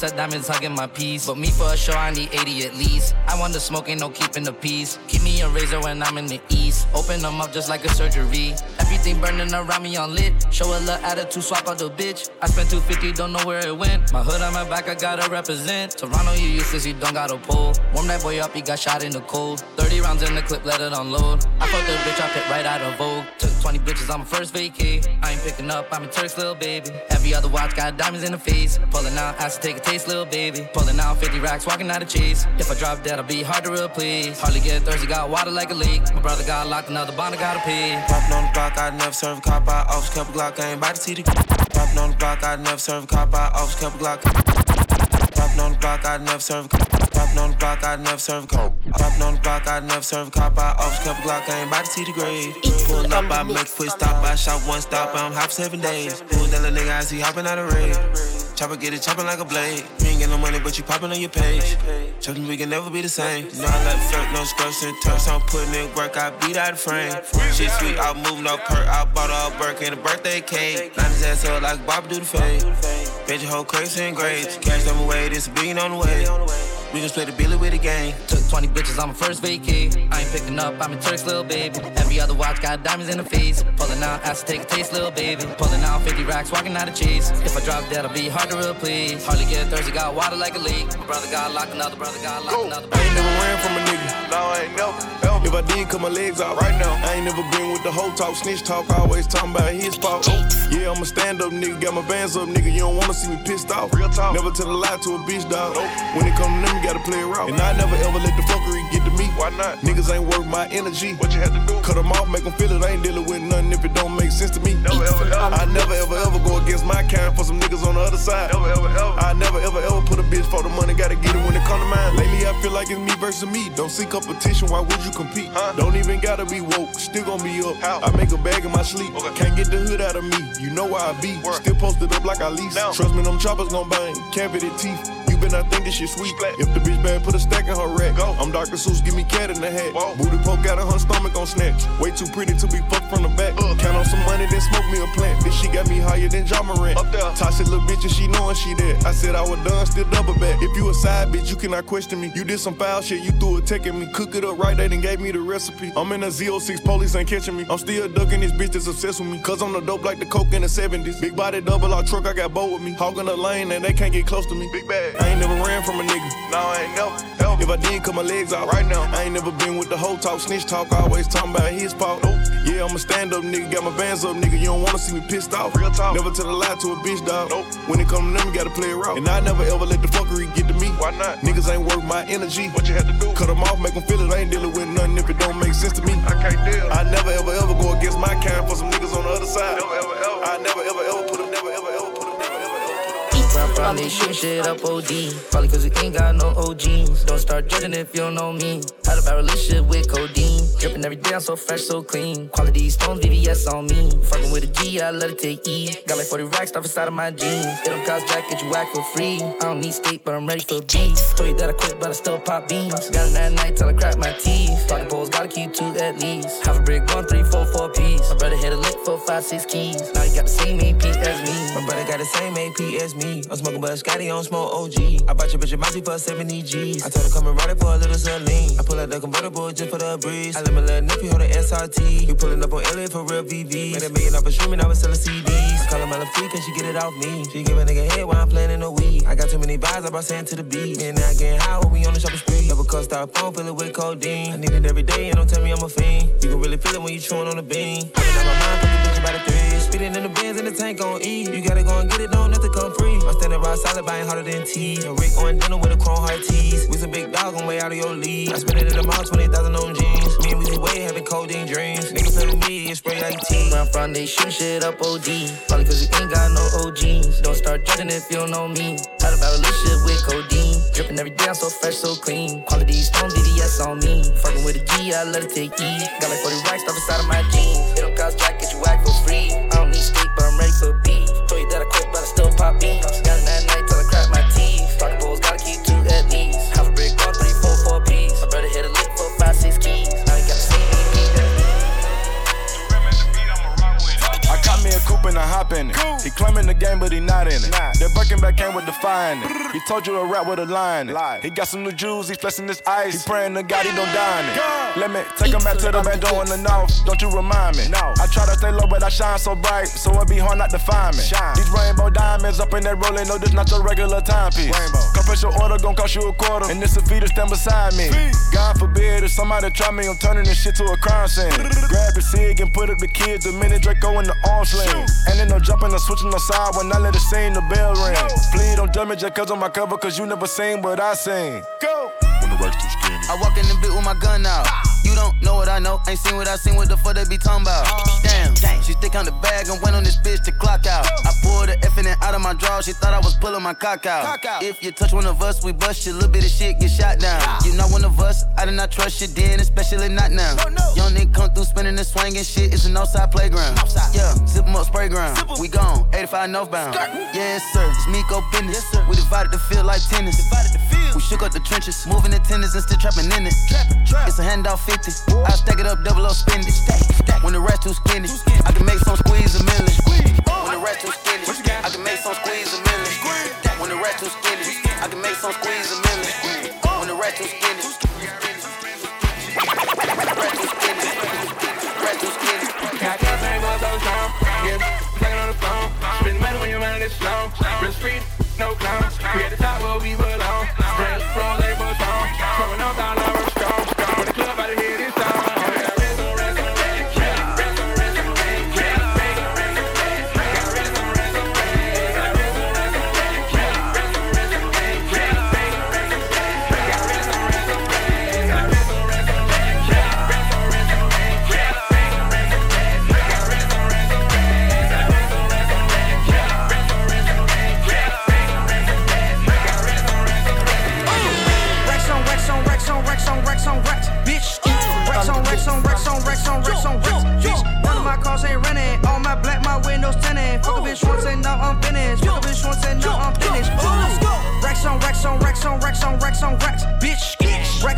Set diamonds hugging my piece. But me for a show, I need 80 at least. I want the smoke, ain't no keeping the peace. Keep me a razor when I'm in the east. Open them up just like a surgery. Everything burning around me on lit. Show a little attitude, swap out the bitch. I spent 250, don't know where it went. My hood on my back, I gotta represent. Toronto, you useless, you don't got a pull. Warm that boy up, he got shot in the cold. 30 rounds in the clip, let it unload. I fucked the bitch, I picked right out of Vogue. Took 20 bitches on my first vacay. I ain't picking up, I'm a Turk's little baby. Every other watch got diamonds in the face. Pulling out, has to take a taste, little baby. Pulling out 50 racks, walking out of cheese. If I drop dead, I'll be hard to replace. Hardly get thirsty, got water like a leak. My brother got locked, another bond, I gotta pay. Popping on the block, I never serve a cop out. Office couple Glock, I ain't about to see the. *laughs* Popping on the block, I never serve a cop out. Office couple Glock. *laughs* Popping *laughs* on the block, I never serve a cop. Popping on the block, I never serve a cop. Popping on the block, I never serve a cop. I office couple Glock, I ain't about to see the grade. Pulling up, I make a quick stop. I shot one stop, I'm hop seven days. Who's that little nigga I see hopping out of raid? Chopper get it chopping like a blade. You ain't get no money, but you popping on your page. Chopping, we can never be the same. You know I like flirt, no skirts and turks. I'm putting in work, I beat out the frame. Shit sweet, I'm moving up perk. I bought a Burke and a birthday cake. Line his ass up like Bob do the fade. Bitch, whole crazy and grades. Cash them away, this a billion on the way. We can split the billy with the gang. Took 20 bitches on my first vacay. I ain't picking up, I'm a Turks, little baby. Every other watch got diamonds in the face. Pulling out, ask to take a taste, little baby. Pulling out 50 racks, walking out of cheese. If I drop dead, I'll be hard to replace. Hardly get thirsty, got water like a leak. My brother got locked, another brother got locked, another I ain't never ran from a nigga. No, I ain't never. Ever. If I did, cut my legs out right now. I ain't never been with the whole talk, snitch talk. Always talking about his fault. Yeah, I'm a stand up nigga, got my bands up, nigga. You don't wanna see me pissed off. Real talk. Never tell a lie to a bitch, dog. Nope. When it come to them, you gotta play raw. And I never ever let the fuckery get to me. Why not? Niggas ain't worth my energy. What you had to do? Cut them off, make them feel it. I ain't dealing with nothing if it don't make sense to me. Never ever ever. I never ever ever go against my kind for some niggas on the other side. Never ever ever. I never ever ever put a bitch for the money. Gotta get it when it come to mine. Lately, I feel like it's me versus me. Don't seek competition. Why would you compete? Huh? Don't even gotta be woke. Still gonna be up. How? I make a bag in my sleep. Okay. Can't get the hood out of me. You know where I be. Work. Still posted up like I lease. Now. Trust me, them choppers gon' bang. Cavity teeth. Been I think this shit sweet. If the bitch bad, put a stack in her rack. Go. I'm Dr. Seuss, give me cat in the hat. Whoa. Booty poke out of her stomach on snatch. Way too pretty to be fucked from the back. Uh. Count on some money, then smoke me a plant. This shit got me higher than Ja Morant. Up there. Toxic little bitch and she knowing she dead. I said I was done, still double back. If you a side bitch, you cannot question me. You did some foul shit, you threw a tech at me. Cook it up right, they done gave me the recipe. I'm in a Z06, police ain't catching me. I'm still ducking this bitch that's obsessed with me. Cause I'm the dope like the coke in the 70s. Big body double R truck, I got boat with me. Hogging the lane and they can't get close to me. Big bag. I ain't never ran from a nigga. No, I ain't never. If I did, cut my legs out right now. I ain't never been with the whole talk, snitch talk. Always talking about his fault. Nope. Yeah, I'm a stand up nigga, got my bands up, nigga. You don't wanna see me pissed off. Real talk. Never tell a lie to a bitch, dog. Nope. When it come to them, you gotta play it raw. And I never ever let the fuckery get to me. Why not? Niggas ain't worth my energy. What you had to do? Cut them off, make them feel it. I ain't dealing with nothing if it don't make sense to me. I can't deal. I never ever ever go against my kind for some niggas on the other side. Never ever ever. I never ever ever put them, never ever I'm they shoot shit up OD. Probably cause we ain't got no OGs. Don't start judging if you don't know me. Had a bad relationship with codeine. Dripping every day, I'm so fresh, so clean. Quality stones, VVS on me. Fucking with a G, I let it take E. Got like 40 racks stuff inside of my jeans. It don't cost jack, get you whack for free. I don't need skate, but I'm ready for beats. Told you that I quit, but I still pop beans. Got it that night till I crack my teeth. Talking poles, gotta keep two at least. Half a brick, one, three, four, four piece. My brother hit a lick for five, six keys. Now he got the same AP as me. My brother got the same AP as me. I'm smoking but Scotty on smoke OG. I bought your bitch a Mousy for 70 G's. I told her come and ride it for a little Celine. I pull out the convertible just for the breeze. I let my little nephew hold the SRT. You pulling up on LA for real VV. Made a million off of streaming, I was selling CDs. I call her my freak and she get it off me. She give a nigga head while I'm playing in the weed. I got too many vibes, I brought sand to the beat. And I getting high when we on the shopping spree. Never cuss stop phone, fill it with codeine. I need it every day and don't tell me I'm a fiend. You can really feel it when you chewing on the bean. Been out my mind, fuck the bitch by the three. Speeding in the Benz and the tank on E. You gotta go and get it, don't to come free. I'm standing rock solid, buying harder than T. And Rick on dinner with a chrome heart tees. We some big dog on way out of your league. I spent it in the mall, 20,000 on jeans. Me and we way having codeine dreams. Nigga play with me, and spray like tea. I'm from, they shoot shit up OD. Probably cause we ain't got no OGs. Don't start judging if you don't know me. Had a bad relationship with codeine. Dripping every day, I'm so fresh, so clean. Quality stone, VVS on me. Fucking with a G, I let it take E. Got like 40 racks stuff inside of my jeans. Still He claiming the game, but he not in it. That Birkin bag came with the fire in it. He told you to rap with a line in. He got some new jewels, he flexing his ice. He praying to God he don't die in it. Let me take him back to the back door in the north. Don't you remind me? No. I try to stay low, but I shine so bright, so it be hard not to find me. These rainbow diamonds up in that rolling, no, this not your regular timepiece. Come special order, gon' cost you a quarter, and this a fee to stand beside me. God forbid if somebody try me, I'm turning this shit to a crime scene. *laughs* Grab your cig and put up the kids, the minute Draco in the arm sling. And then no jumping or switching no side when I let it sing, the bell ring. Please don't judge me just cause on my cover, cause you never seen what I seen. Go! When the rack's too skinny. I walk in the bit with my gun out. You don't know what I know, ain't seen what I seen, what the fuck they be talking about. Damn, she stick on the bag and went on this bitch to clock out. I pulled the it out of my draw, she thought I was pulling my cock out. If you touch one of us, we bust you, little bit of shit get shot down. You not one of us, I did not trust you then, especially not now. Young nigga come through spinning and swinging shit, it's an outside playground. Yeah, zip 'em up, spray ground. We gone, 85 northbound. Yes, sir, it's me Miko business. We divided the field like tennis. We shook up the trenches, moving the tenders and still trapping in it. It's a handout 50 empty. I stack it up, double up, spend it. When the rest too skinny, I can make some squeeze a million. When the rest too skinny, I can make some squeeze a million. When the rest too skinny, I can make some squeeze a million. When the rest too skinny. I got things going so strong, yeah. Playing on the phone, spend money when your mind is slow. Real street, no clowns. We at the top, we'll be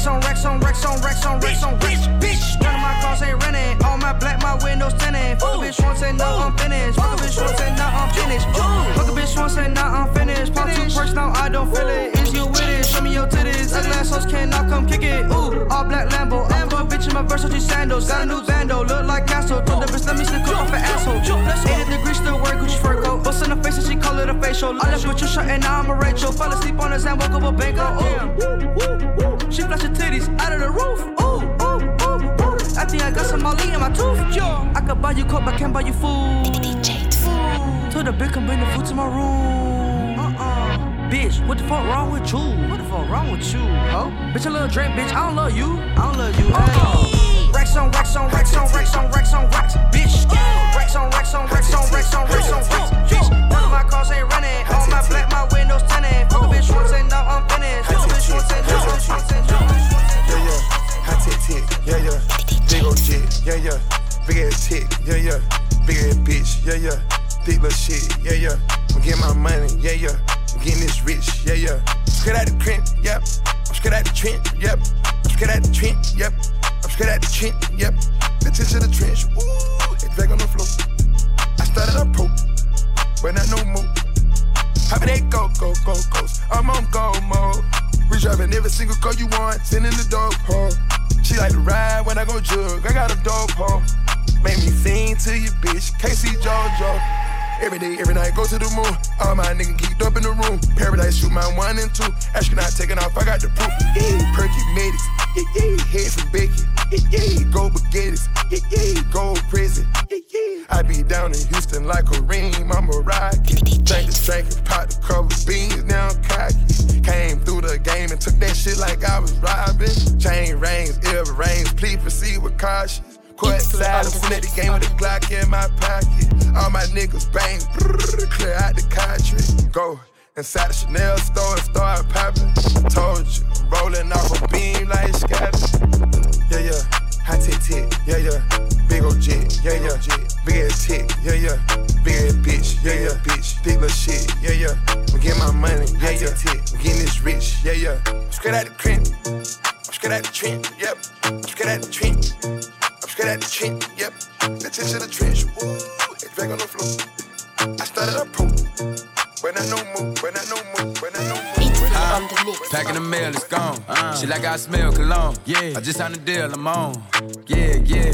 Rex on Rex on Rex on Rex on Rex on Rex, bitch. None of my cars ain't renting. All my black, my windows tinted. Fuck a bitch once and now I'm finished. Fuck a bitch once and now I'm finished. Fuck a bitch once and now I'm finished. Pop two perks now I don't feel it. Is you with it? Show me your titties. Ugly ass hoes cannot come kick it. Ooh, all black Lambo. I'm a bitch in my Versace sandals. Got a new bando, look like Castle. Told the bitch let me slip off an asshole. 80 degrees still wear Gucci fur coat. Bust in the face and she call it a facial. I left with your shirt and now I'm a Rachel. Fell asleep on his hand, woke up a bango. Ooh, she flash her titties out of the roof. Ooh, ooh, ooh, ooh. I think I got some Molly in my tooth. Yo, I could buy you coke, but can't buy you food. Told the bitch come bring the food to my room. Uh-uh. Bitch, what the fuck wrong with you? What the fuck wrong with you, ho? Bitch, a little drink, bitch. I don't love you. I don't love you. Hey. Rex on Rex on Rex on Rex on Rex on Rex, bitch. Rex on Rex on Rex on Rex on Rex on Rex, bitch. My cars ain't running. All my black, my windows tinted. Fuck a bitch once and now I'm finished. Fuck a bitch once and now I'm finished. Yeah, yeah. Hot tick tick, yeah, yeah. Big old jet, yeah, yeah. Big ass tick, yeah, yeah. Big ass bitch, yeah, yeah. Big little shit, yeah, yeah. I'm getting my money, yeah, yeah. I'm getting this rich, yeah, yeah. Straight out the crib, yep. I'm straight out the trench, yep. I'm straight out the trench, yep. I'm straight out the trench, yep. Bitch into the trench, ooh. It's back on the floor. I started a pro, but not no. How about that go, go, go, goes? I'm on go mode. We driving every single car you want, send in the dope hole. She like to ride when I go jug, I got a dope hole. Make me sing to you, bitch. K-Ci JoJo. Every day, every night, go to the moon. All my niggas geeked up in the room. Paradise, shoot my one and two. Astronaut taking off, I got the proof. Perky medics. Head from bacon. Go baguettes. Go prison. I be down in Houston like a ream. I'm a rocket. Drink the drink and pop the cover beans. Now I'm cocky. Came through the game and took that shit like I was robbing. Chain rings, ear rings. Please proceed with caution. Court side, I'm at the game with a Glock in my pocket. All my niggas bang, brrr, clear out the country. Go inside the Chanel store and start popping. Told you, rolling off a beam like scatter. Yeah, yeah, hot tick tick, yeah, yeah. Big old jet, yeah, yeah. Big ass tick, yeah, yeah. Big ass bitch, yeah, yeah. Bitch, big little shit, yeah, yeah. I'm getting my money, yeah, yeah. I'm getting this rich, yeah, yeah. I'm straight out the crib, I'm straight out the trench, yep. I'm straight out the trench. I'm straight out the trench, yep. Let's into the trench, ooh, it's back on the floor. I started a pro, when I no more, when I no more, when I no more. Packing the mail, it's gone. Uh. She like I smell cologne. Yeah, I just signed a deal, I'm on. Yeah, yeah.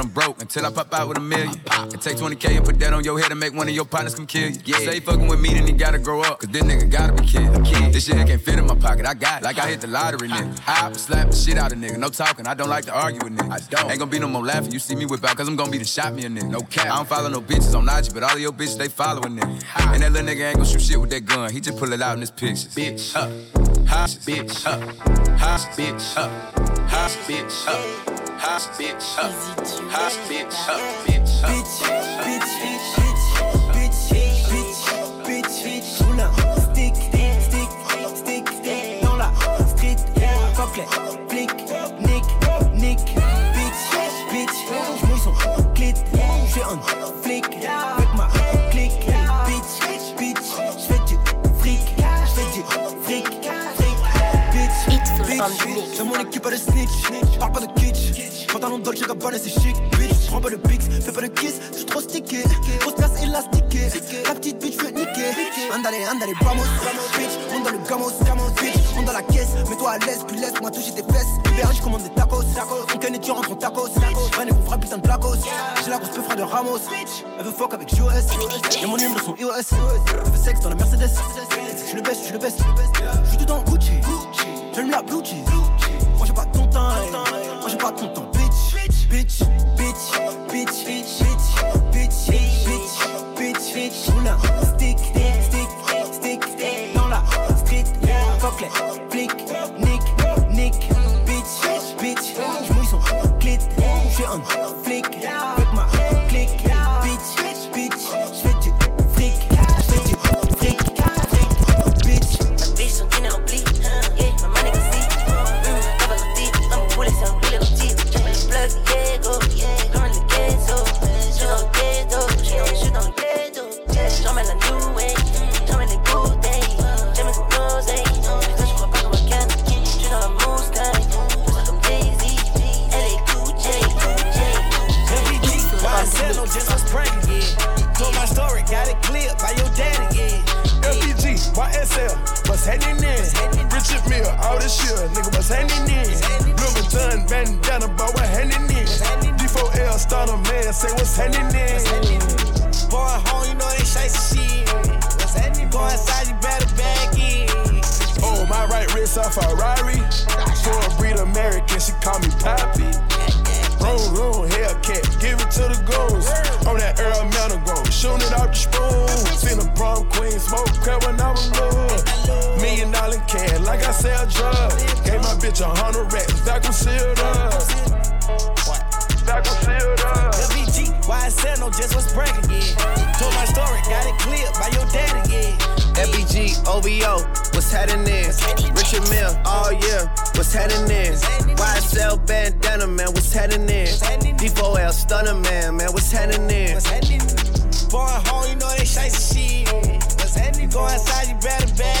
I'm broke until I pop out with a million. And take 20K and put that on your head and make one of your partners come kill you. Yeah. Say fucking with me, then he gotta grow up. Cause this nigga gotta be kid. kid. This shit can't fit in my pocket. I got it. Like I hit the lottery, nigga. I slap the shit out of nigga. No talking. I don't like to argue with niggas. I don't. Ain't gonna be no more laughing. You see me whip out, cause I'm gonna be the shot me a nigga. No cap. I don't follow no bitches on IG, but all of your bitches, they following nigga. And that little nigga ain't gonna shoot shit with that gun. He just pull it out in his pictures. Bitch. Up. Bitch. Up. Hot bitch. Up. Hot bitch. Up. hot bitch up, bitch bitch. Bitch, bitch, stick, stick, stick, stick dans la nick, nick. Bitch, bitch, j'mouille son clit. J'fais un flic avec ma clique. Bitch, bitch, j'fais fric, j'fais du fric. Fric, bitch, bitch. Dans mon équipe à le snitch, parle pas de kitsch. Pantalon Dolce Gabbana c'est chic, bitch. Prends pas de pix, fais pas de kiss, j'suis trop stické. Grosse place élastiquée, la petite bitch fait niquer. Andale, andale, vamos, bitch. On dans le gamos, bitch. On dans la caisse, mets-toi à l'aise, puis laisse-moi toucher tes fesses. Libéré, je commande des tacos. On canne et tu rentres en tacos. Venez vous fera putain de placos. J'ai la grosse peu frère de Ramos. Elle veut fuck avec US. Y'a mon numéro son iOS. Elle fait sexe dans la Mercedes. Je le baisse, je le baisse. Je suis tout dans Gucci. J'aime la blue cheese. Moi j'ai pas ton temps, moi j'ai pas ton temps, bitch. Bitch, bitch, bitch, bitch, bitch, bitch, bitch, bitch, bitch. Oula, stick, stick, stick. Dans la street, fuck les flics, nick, nick, bitch, bitch. J'mouille son clit, j'suis un flic. Bitch a hundred racks, vacuum sealed up. Vacuum sealed up. LVG, why I said no, just was bragging, yeah. Told my story, got it clear by your daddy, yeah. FBG, OVO, what's happening? Richard Mille, oh, all year, what's happening? YSL bandana, man, what's happening? D4L stunner, man, man, what's happening? Boy, home, you know they shite shit. What's happening? Go outside, you better back in. Hey.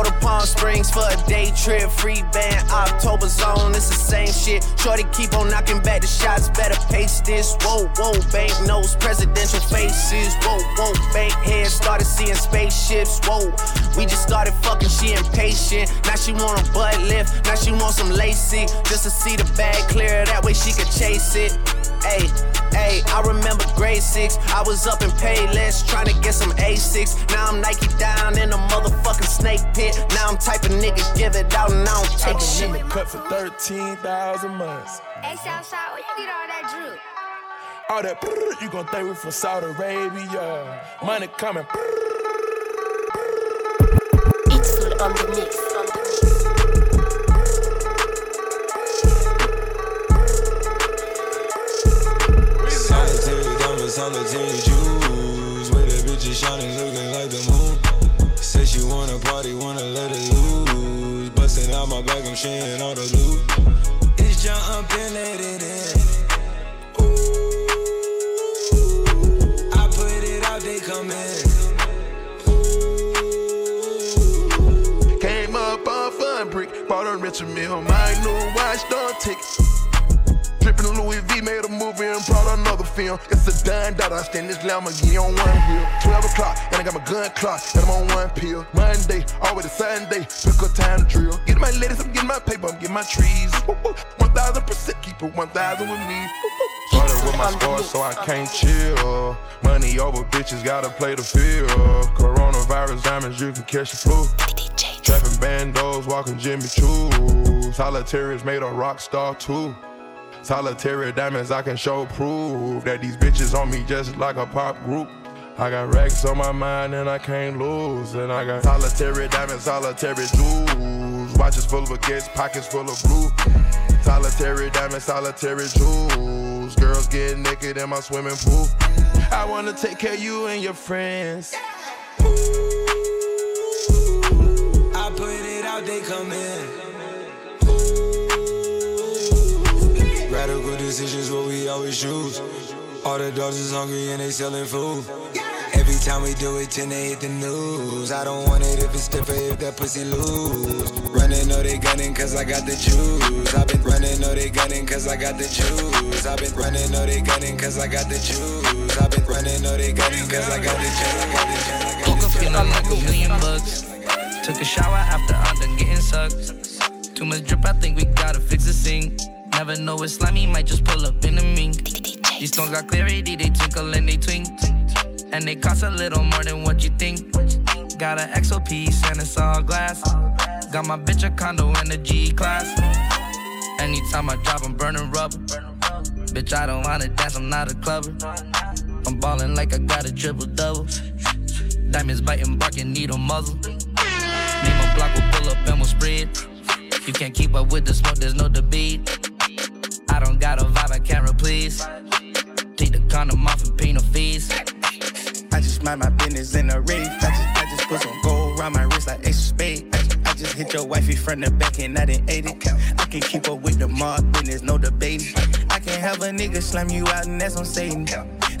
To Palm Springs for a day trip, free band, October zone, it's the same shit. Shorty keep on knocking back the shots, better pace this. Whoa, whoa, bank notes, presidential faces. Whoa, whoa, bank heads started seeing spaceships. Whoa, we just started fucking, she impatient. Now she want a butt lift, now she want some lacy, just to see the bag clear, that way she could chase it. Hey, hey, I remember grade six. I was up in Payless trying to get some A6. Now I'm Nike down in a motherfucking snake pit. Now I'm type of niggas give it out and I don't take I shit. been cut for 13,000 months. Hey, Southside, where you get all that drip? All that brrr, you gon' think we from Saudi Arabia. Money coming. It's Lamborghini on one wheel. 12 o'clock, and I got my gun clock, and I'm on one pill. Monday, always a Sunday, pick a time to drill. Get my ladies, I'm getting my paper, I'm getting my trees. Woo, woo. 1000% keep it 1000 with me. Started with my squad, so I can't chill. Money over bitches, gotta play the field. Coronavirus diamonds, you can catch the flu. Trapping bandos, walking Jimmy Choo. Solitaries made a rock star too. Solitary diamonds, I can show proof that these bitches on me just like a pop group. I got racks on my mind and I can't lose. And I got solitary diamonds, solitary jewels. Watches full of baguettes, pockets full of blue. Solitary diamonds, solitary jewels. Girls get naked in my swimming pool. I wanna take care of you and your friends. I put it out, they come in. Radical decisions, what we always choose. All the dogs is hungry and they selling food. Every time we do it, tend to hit the news. I don't want it if it's different, if that pussy loose. Running, no they gunning cause I got the juice. I've been running, no they gunning cause I got the juice. I've been running, no they gunning cause I got the juice. I've been running, no they gunning cause I got the juice. I got the juice. I got Woke up feeling like a million bucks. Took a shower after I'm done getting sucked. Too much drip, I think we gotta fix the sink. Never know it's slimy, might just pull up in the mink. These stones got clarity, they twinkle and they twink. And they cost a little more than what you think. Got an XO piece and it's all glass. Got my bitch a condo in the G class. Anytime I drop, I'm burning rubber. Bitch, I don't wanna dance, I'm not a clubber. I'm ballin' like I got a triple double. Diamonds biting, barking, a muzzle. Name a block, will pull up and we'll spread. You can't keep up with the smoke, there's no debate. Got a vibe, I can't replace. Take the condom off and pay no fees. I just mind my business in a rave. I just, I just put some gold around my wrist like ace of spade. I just, I just hit your wifey front the back and I didn't ate it. I can keep up with the mob business, no debating. I can have a nigga slam you out and that's on Satan.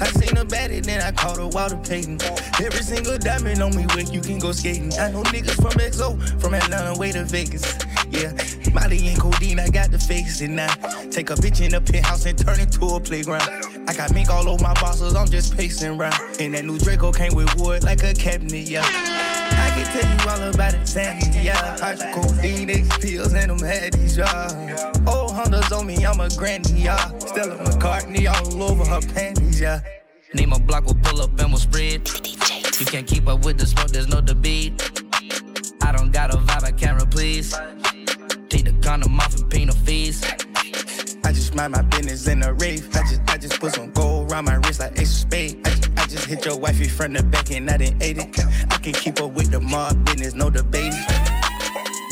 I seen her bad it, then I caught her Walter Payton. Every single diamond on me where you can go skating. I know niggas from XO, from Atlanta way to Vegas. Yeah, Molly and codeine, I got the face and now take a bitch in the penthouse and turn it to a playground. I got mink all over my bosses, I'm just pacing around. And that new Draco came with wood like a cabinet, yeah. I can tell you all about it, Sandy, yeah. Hydro codeine, X pills, and them haddies, yeah. Old Hondas on me, I'm a granny, yeah. Stella McCartney all over her panties, yeah. Name a block, will pull up and we'll spread. You can't keep up with the smoke, there's no debate. I don't got a vibe, I can't replace. Take the condom off and pay fees. I just mind my business in a rave. I just, I just put some gold around my wrist like ace of spade. I just, I just hit your wifey front the back and I didn't ate it. I can keep up with the mob business, no debating.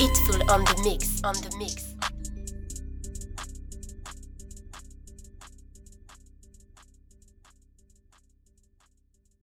It's full on the mix, on the mix.